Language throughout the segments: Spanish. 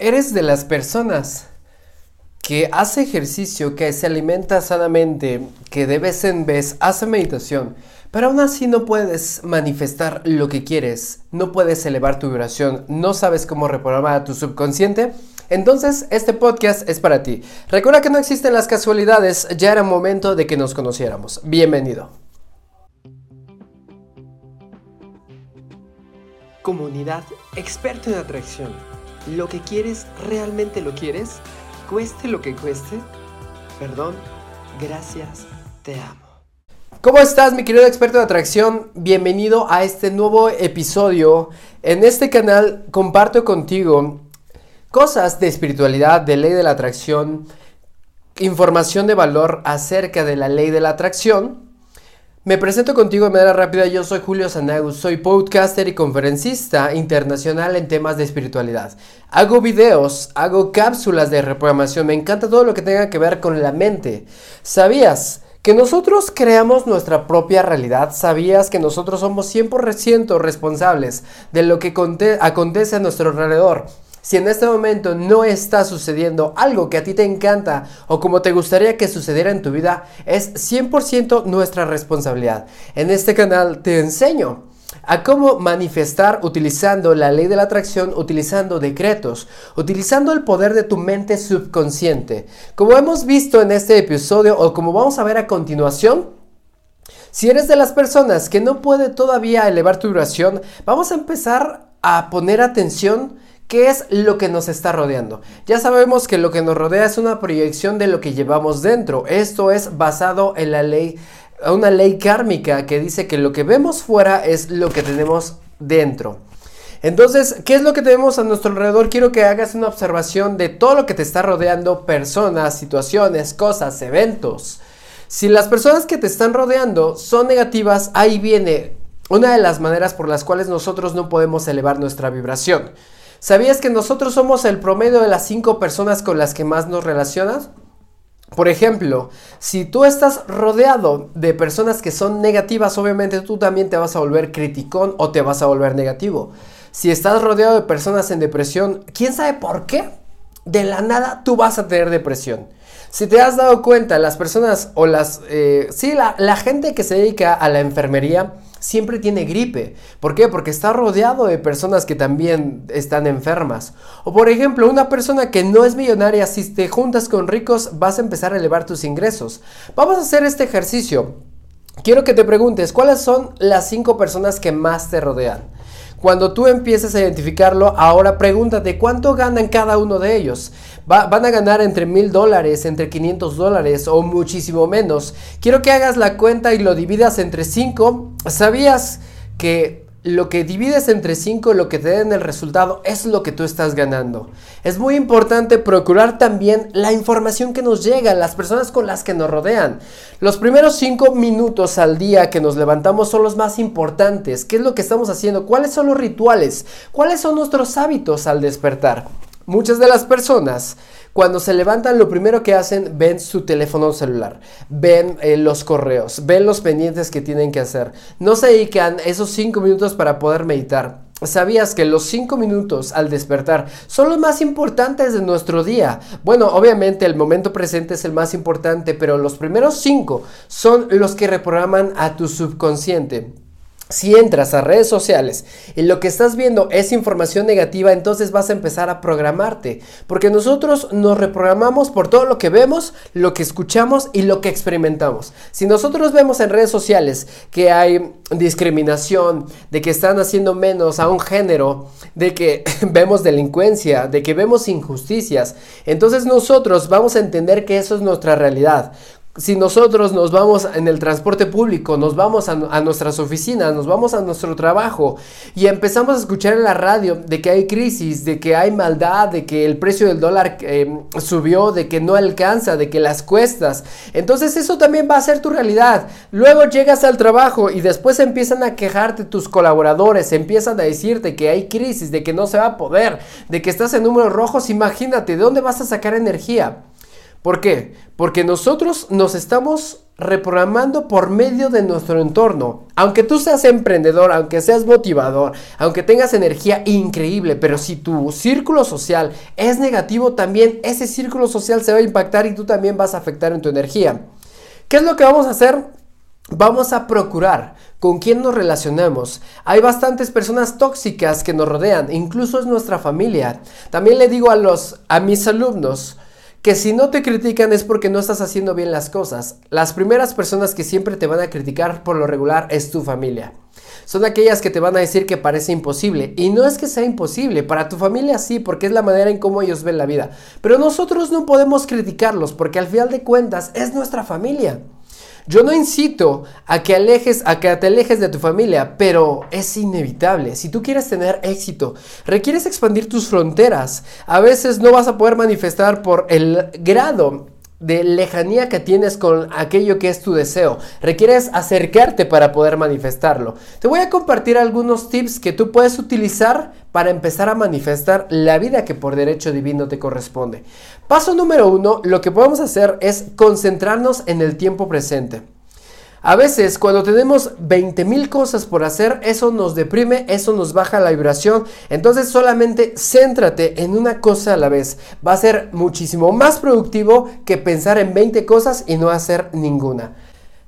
¿Eres de las personas que hace ejercicio, que se alimenta sanamente, que de vez en vez hace meditación, pero aún así no puedes manifestar lo que quieres, no puedes elevar tu vibración, no sabes cómo reprogramar a tu subconsciente? Entonces, este podcast es para ti. Recuerda que no existen las casualidades, ya era momento de que nos conociéramos. Bienvenido. Comunidad experto en atracción ¿Lo que quieres realmente lo quieres? Cueste lo que cueste. Perdón, gracias, te amo. ¿Cómo estás mi querido experto de atracción? Bienvenido a este nuevo episodio. En este canal comparto contigo cosas de espiritualidad, de ley de la atracción, información de valor acerca de la ley de la atracción me presento contigo de manera rápida, yo soy Julio Sanagus, soy podcaster y conferencista internacional en temas de espiritualidad. Hago videos, hago cápsulas de reprogramación, me encanta todo lo que tenga que ver con la mente. ¿Sabías? Que nosotros creamos nuestra propia realidad, sabías que nosotros somos 100% responsables de lo que acontece a nuestro alrededor. Si en este momento no está sucediendo algo que a ti te encanta o como te gustaría que sucediera en tu vida, es 100% nuestra responsabilidad. En este canal te enseño a cómo manifestar utilizando la ley de la atracción, utilizando decretos, utilizando el poder de tu mente subconsciente. Como hemos visto en este episodio o como vamos a ver a continuación, si eres de las personas que no puede todavía elevar tu vibración, vamos a empezar a poner atención ¿Qué es lo que nos está rodeando? Ya sabemos que lo que nos rodea es una proyección de lo que llevamos dentro. Esto es basado en la ley, una ley kármica que dice que lo que vemos fuera es lo que tenemos dentro. Entonces, ¿qué es lo que tenemos a nuestro alrededor? Quiero que hagas una observación de todo lo que te está rodeando, personas, situaciones, cosas, eventos. Si las personas que te están rodeando son negativas, ahí viene una de las maneras por las cuales nosotros no podemos elevar nuestra vibración. ¿Sabías que nosotros somos el promedio de las cinco personas con las que más nos relacionas? Por ejemplo, si tú estás rodeado de personas que son negativas, obviamente tú también te vas a volver criticón o te vas a volver negativo. Si estás rodeado de personas en depresión, ¿quién sabe por qué? De la nada tú vas a tener depresión. Si te has dado cuenta, las personas o las... Eh, sí, la, la gente que se dedica a la enfermería, siempre tiene gripe. ¿Por qué? Porque está rodeado de personas que también están enfermas. O por ejemplo, una persona que no es millonaria, si te juntas con ricos, vas a empezar a elevar tus ingresos. Vamos a hacer este ejercicio. Quiero que te preguntes, ¿cuáles son las cinco personas que más te rodean? Cuando tú empieces a identificarlo, ahora pregúntate cuánto ganan cada uno de ellos. van a ganar entre mil dólares, entre 500 dólares o muchísimo menos. Quiero que hagas la cuenta y lo dividas entre cinco. ¿Sabías que lo que divides entre 5, lo que te den el resultado, es lo que tú estás ganando. Es muy importante procurar también la información que nos llega, las personas con las que nos rodean. Los primeros 5 minutos al día que nos levantamos son los más importantes. ¿Qué es lo que estamos haciendo? ¿Cuáles son los rituales? ¿Cuáles son nuestros hábitos al despertar? Muchas de las personas cuando se levantan lo primero que hacen ven su teléfono celular, ven eh, los correos, ven los pendientes que tienen que hacer. No se dedican esos cinco minutos para poder meditar. ¿Sabías que los cinco minutos al despertar son los más importantes de nuestro día? Bueno, obviamente el momento presente es el más importante, pero los primeros cinco son los que reprograman a tu subconsciente. Si entras a redes sociales y lo que estás viendo es información negativa, entonces vas a empezar a programarte. Porque nosotros nos reprogramamos por todo lo que vemos, lo que escuchamos y lo que experimentamos. Si nosotros vemos en redes sociales que hay discriminación, de que están haciendo menos a un género, de que vemos delincuencia, de que vemos injusticias, entonces nosotros vamos a entender que eso es nuestra realidad si nosotros nos vamos en el transporte público, nos vamos a, nuestras oficinas, nos vamos a nuestro trabajo y empezamos a escuchar en la radio de que hay crisis, de que hay maldad, de que el precio del dólar em, subió, de que no alcanza, de que las cuestas, entonces eso también va a ser tu realidad. Luego llegas al trabajo y después empiezan a quejarte tus colaboradores, empiezan a decirte que hay crisis, de que no se va a poder, de que estás en números rojos, imagínate, ¿de dónde vas a sacar energía? ¿Por qué? Porque nosotros nos estamos reprogramando por medio de nuestro entorno. Aunque tú seas emprendedor, aunque seas motivador, aunque tengas energía increíble, pero si tu círculo social es negativo, también ese círculo social se va a impactar y tú también vas a afectar en tu energía. ¿Qué es lo que vamos a hacer? Vamos a procurar con quién nos relacionamos. Hay bastantes personas tóxicas que nos rodean, incluso es nuestra familia. También le digo a los a mis alumnos, que si no te critican es porque no estás haciendo bien las cosas. Las primeras personas que siempre te van a criticar por lo regular es tu familia. Son aquellas que te van a decir que parece imposible. Y no es que sea imposible, para tu familia sí, porque es la manera en cómo ellos ven la vida. Pero nosotros no podemos criticarlos porque al final de cuentas es nuestra familia. Yo no incito a que alejes, a que te alejes de tu familia, pero es inevitable. Si tú quieres tener éxito, requieres expandir tus fronteras. A veces no vas a poder manifestar por el grado de lejanía que tienes con aquello que es tu deseo. Requieres acercarte para poder manifestarlo. Te voy a compartir algunos tips que tú puedes utilizar para empezar a manifestar la vida que por derecho divino te corresponde. Paso número uno, lo que podemos hacer es concentrarnos en el tiempo presente. A veces cuando tenemos 20 mil cosas por hacer, eso nos deprime, eso nos baja la vibración. Entonces solamente céntrate en una cosa a la vez. Va a ser muchísimo más productivo que pensar en 20 cosas y no hacer ninguna.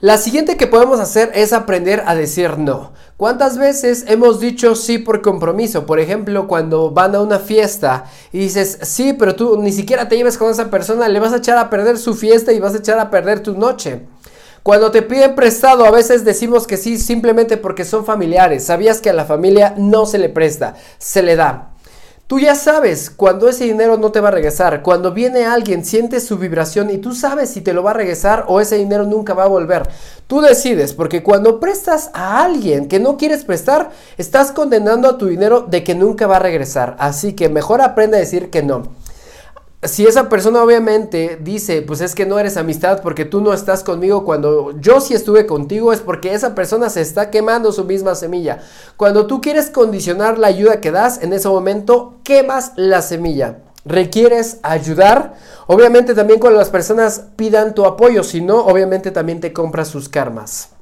La siguiente que podemos hacer es aprender a decir no. ¿Cuántas veces hemos dicho sí por compromiso? Por ejemplo, cuando van a una fiesta y dices sí, pero tú ni siquiera te lleves con esa persona, le vas a echar a perder su fiesta y vas a echar a perder tu noche. Cuando te piden prestado, a veces decimos que sí simplemente porque son familiares. Sabías que a la familia no se le presta, se le da. Tú ya sabes cuando ese dinero no te va a regresar. Cuando viene alguien, sientes su vibración y tú sabes si te lo va a regresar o ese dinero nunca va a volver. Tú decides, porque cuando prestas a alguien que no quieres prestar, estás condenando a tu dinero de que nunca va a regresar. Así que mejor aprende a decir que no si esa persona obviamente dice, pues es que no eres amistad porque tú no estás conmigo cuando yo sí estuve contigo, es porque esa persona se está quemando su misma semilla. Cuando tú quieres condicionar la ayuda que das, en ese momento quemas la semilla. Requieres ayudar, obviamente también cuando las personas pidan tu apoyo, si no, obviamente también te compras sus karmas.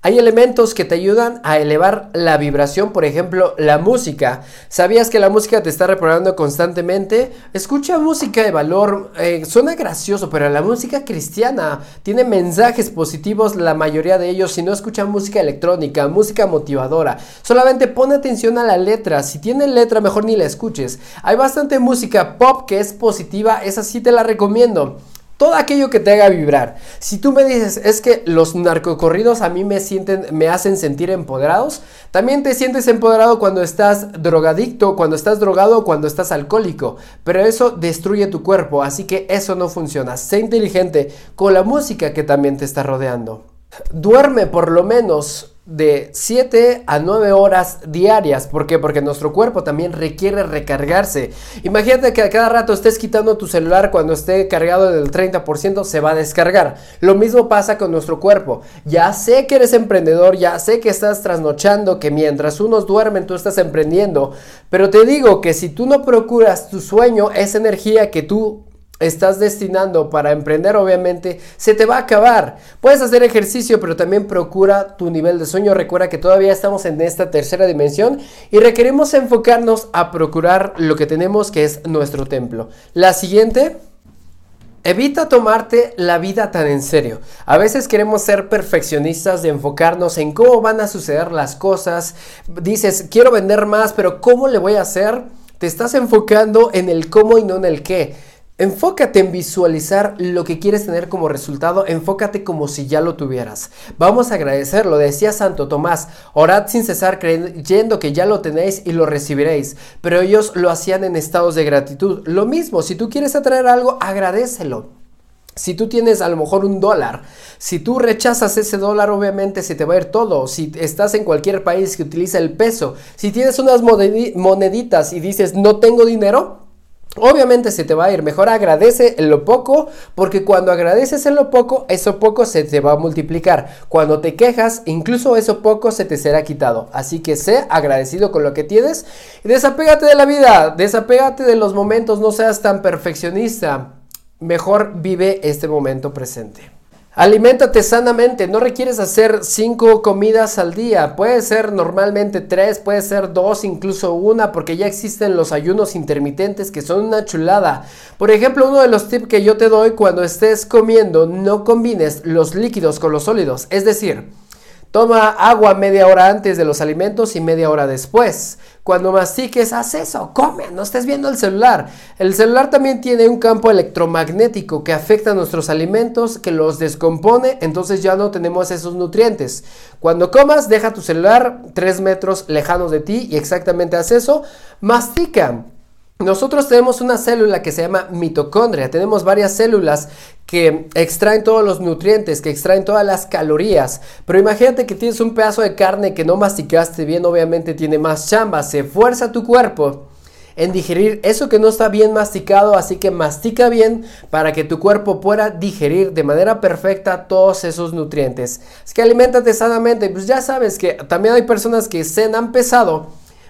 Hay elementos que te ayudan a elevar la vibración, por ejemplo, la música. ¿Sabías que la música te está reprogramando constantemente? Escucha música de valor, eh, suena gracioso, pero la música cristiana tiene mensajes positivos, la mayoría de ellos. Si no escucha música electrónica, música motivadora, solamente pon atención a la letra. Si tiene letra, mejor ni la escuches. Hay bastante música pop que es positiva, esa sí te la recomiendo todo aquello que te haga vibrar. Si tú me dices, es que los narcocorridos a mí me sienten, me hacen sentir empoderados, también te sientes empoderado cuando estás drogadicto, cuando estás drogado, cuando estás alcohólico, pero eso destruye tu cuerpo, así que eso no funciona. Sé inteligente con la música que también te está rodeando. Duerme por lo menos de 7 a 9 horas diarias. ¿Por qué? Porque nuestro cuerpo también requiere recargarse. Imagínate que a cada rato estés quitando tu celular cuando esté cargado del 30%, se va a descargar. Lo mismo pasa con nuestro cuerpo. Ya sé que eres emprendedor, ya sé que estás trasnochando, que mientras unos duermen tú estás emprendiendo, pero te digo que si tú no procuras tu sueño, esa energía que tú estás destinando para emprender, obviamente, se te va a acabar. Puedes hacer ejercicio, pero también procura tu nivel de sueño. Recuerda que todavía estamos en esta tercera dimensión y requerimos enfocarnos a procurar lo que tenemos, que es nuestro templo. La siguiente. Evita tomarte la vida tan en serio. A veces queremos ser perfeccionistas de enfocarnos en cómo van a suceder las cosas. Dices, quiero vender más, pero ¿cómo le voy a hacer? Te estás enfocando en el cómo y no en el qué. Enfócate en visualizar lo que quieres tener como resultado, enfócate como si ya lo tuvieras. Vamos a agradecerlo, decía Santo Tomás, orad sin cesar creyendo que ya lo tenéis y lo recibiréis, pero ellos lo hacían en estados de gratitud. Lo mismo, si tú quieres atraer algo, agradecelo. Si tú tienes a lo mejor un dólar, si tú rechazas ese dólar, obviamente se te va a ir todo. Si estás en cualquier país que utiliza el peso, si tienes unas moneditas y dices no tengo dinero, Obviamente se te va a ir, mejor agradece en lo poco, porque cuando agradeces en lo poco, eso poco se te va a multiplicar. Cuando te quejas, incluso eso poco se te será quitado. Así que sé agradecido con lo que tienes y desapégate de la vida, desapégate de los momentos, no seas tan perfeccionista. mejor vive este momento presente. Aliméntate sanamente, no requieres hacer cinco comidas al día, puede ser normalmente tres, puede ser dos, incluso una, porque ya existen los ayunos intermitentes que son una chulada. Por ejemplo, uno de los tips que yo te doy cuando estés comiendo, no combines los líquidos con los sólidos, es decir, Toma agua media hora antes de los alimentos y media hora después. Cuando mastiques, haz eso, come, no estés viendo el celular. El celular también tiene un campo electromagnético que afecta a nuestros alimentos, que los descompone, entonces ya no tenemos esos nutrientes. Cuando comas, deja tu celular 3 metros lejanos de ti y exactamente haz eso. Mastica. Nosotros tenemos una célula que se llama mitocondria. Tenemos varias células que extraen todos los nutrientes, que extraen todas las calorías. Pero imagínate que tienes un pedazo de carne que no masticaste bien, obviamente tiene más chamba. Se fuerza tu cuerpo en digerir eso que no está bien masticado, así que mastica bien para que tu cuerpo pueda digerir de manera perfecta todos esos nutrientes. Es que alimentate sanamente, pues ya sabes que también hay personas que cenan pesado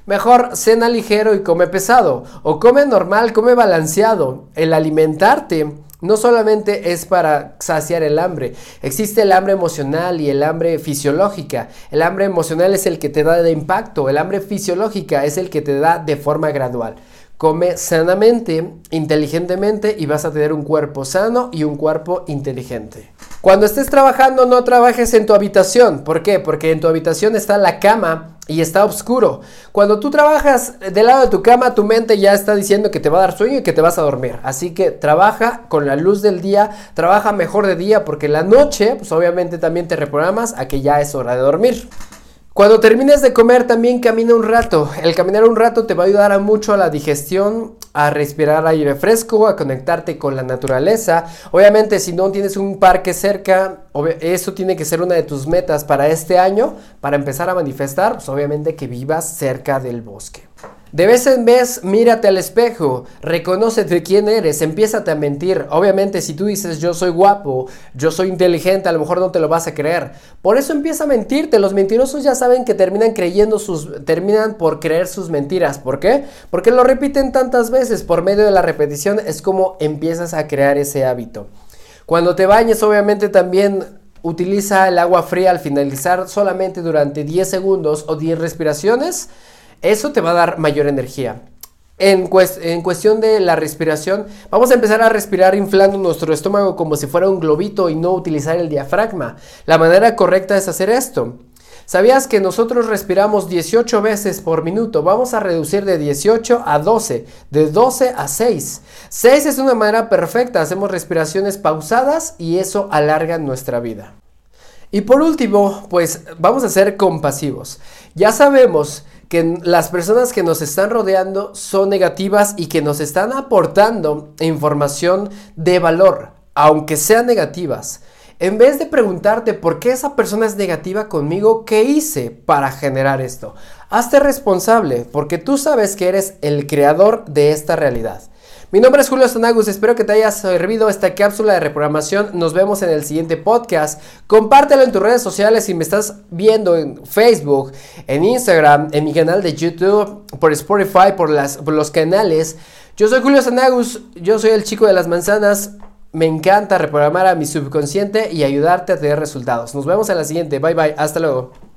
Mejor cena ligero y come pesado. O come normal, come balanceado. El alimentarte no solamente es para saciar el hambre, existe el hambre emocional y el hambre fisiológica. El hambre emocional es el que te da de impacto, el hambre fisiológica es el que te da de forma gradual. Come sanamente, inteligentemente y vas a tener un cuerpo sano y un cuerpo inteligente. Cuando estés trabajando no trabajes en tu habitación. ¿Por qué? Porque en tu habitación está la cama y está oscuro. Cuando tú trabajas del lado de tu cama, tu mente ya está diciendo que te va a dar sueño y que te vas a dormir. Así que trabaja con la luz del día, trabaja mejor de día porque la noche, pues obviamente también te reprogramas a que ya es hora de dormir. Cuando termines de comer también camina un rato. El caminar un rato te va a ayudar a mucho a la digestión, a respirar aire fresco, a conectarte con la naturaleza. Obviamente si no tienes un parque cerca, eso tiene que ser una de tus metas para este año, para empezar a manifestar, pues obviamente que vivas cerca del bosque. De vez en vez, mírate al espejo, reconócete quién eres, empiézate a mentir. Obviamente, si tú dices yo soy guapo, yo soy inteligente, a lo mejor no te lo vas a creer. Por eso empieza a mentirte. Los mentirosos ya saben que terminan creyendo sus, terminan por creer sus mentiras. ¿Por qué? Porque lo repiten tantas veces. Por medio de la repetición es como empiezas a crear ese hábito. Cuando te bañes, obviamente también utiliza el agua fría al finalizar solamente durante 10 segundos o 10 respiraciones eso te va a dar mayor energía. En, cuestión de la respiración, vamos a empezar a respirar inflando nuestro estómago como si fuera un globito y no utilizar el diafragma. La manera correcta es hacer esto. ¿Sabías que nosotros respiramos 18 veces por minuto? Vamos a reducir de 18 a 12, de 12 a 6. 6 es una manera perfecta, hacemos respiraciones pausadas y eso alarga nuestra vida. Y por último, pues vamos a ser compasivos. Ya sabemos que las personas que nos están rodeando son negativas y que nos están aportando información de valor, aunque sean negativas. En vez de preguntarte por qué esa persona es negativa conmigo, ¿qué hice para generar esto? Hazte responsable, porque tú sabes que eres el creador de esta realidad. Mi nombre es Julio Sanagus, espero que te haya servido esta cápsula de reprogramación. Nos vemos en el siguiente podcast. Compártelo en tus redes sociales si me estás viendo en Facebook, en Instagram, en mi canal de YouTube, por Spotify, por, los canales. Yo soy Julio Sanagus, yo soy el chico de las manzanas. Me encanta reprogramar a mi subconsciente y ayudarte a tener resultados. Nos vemos en la siguiente. Bye bye. Hasta luego.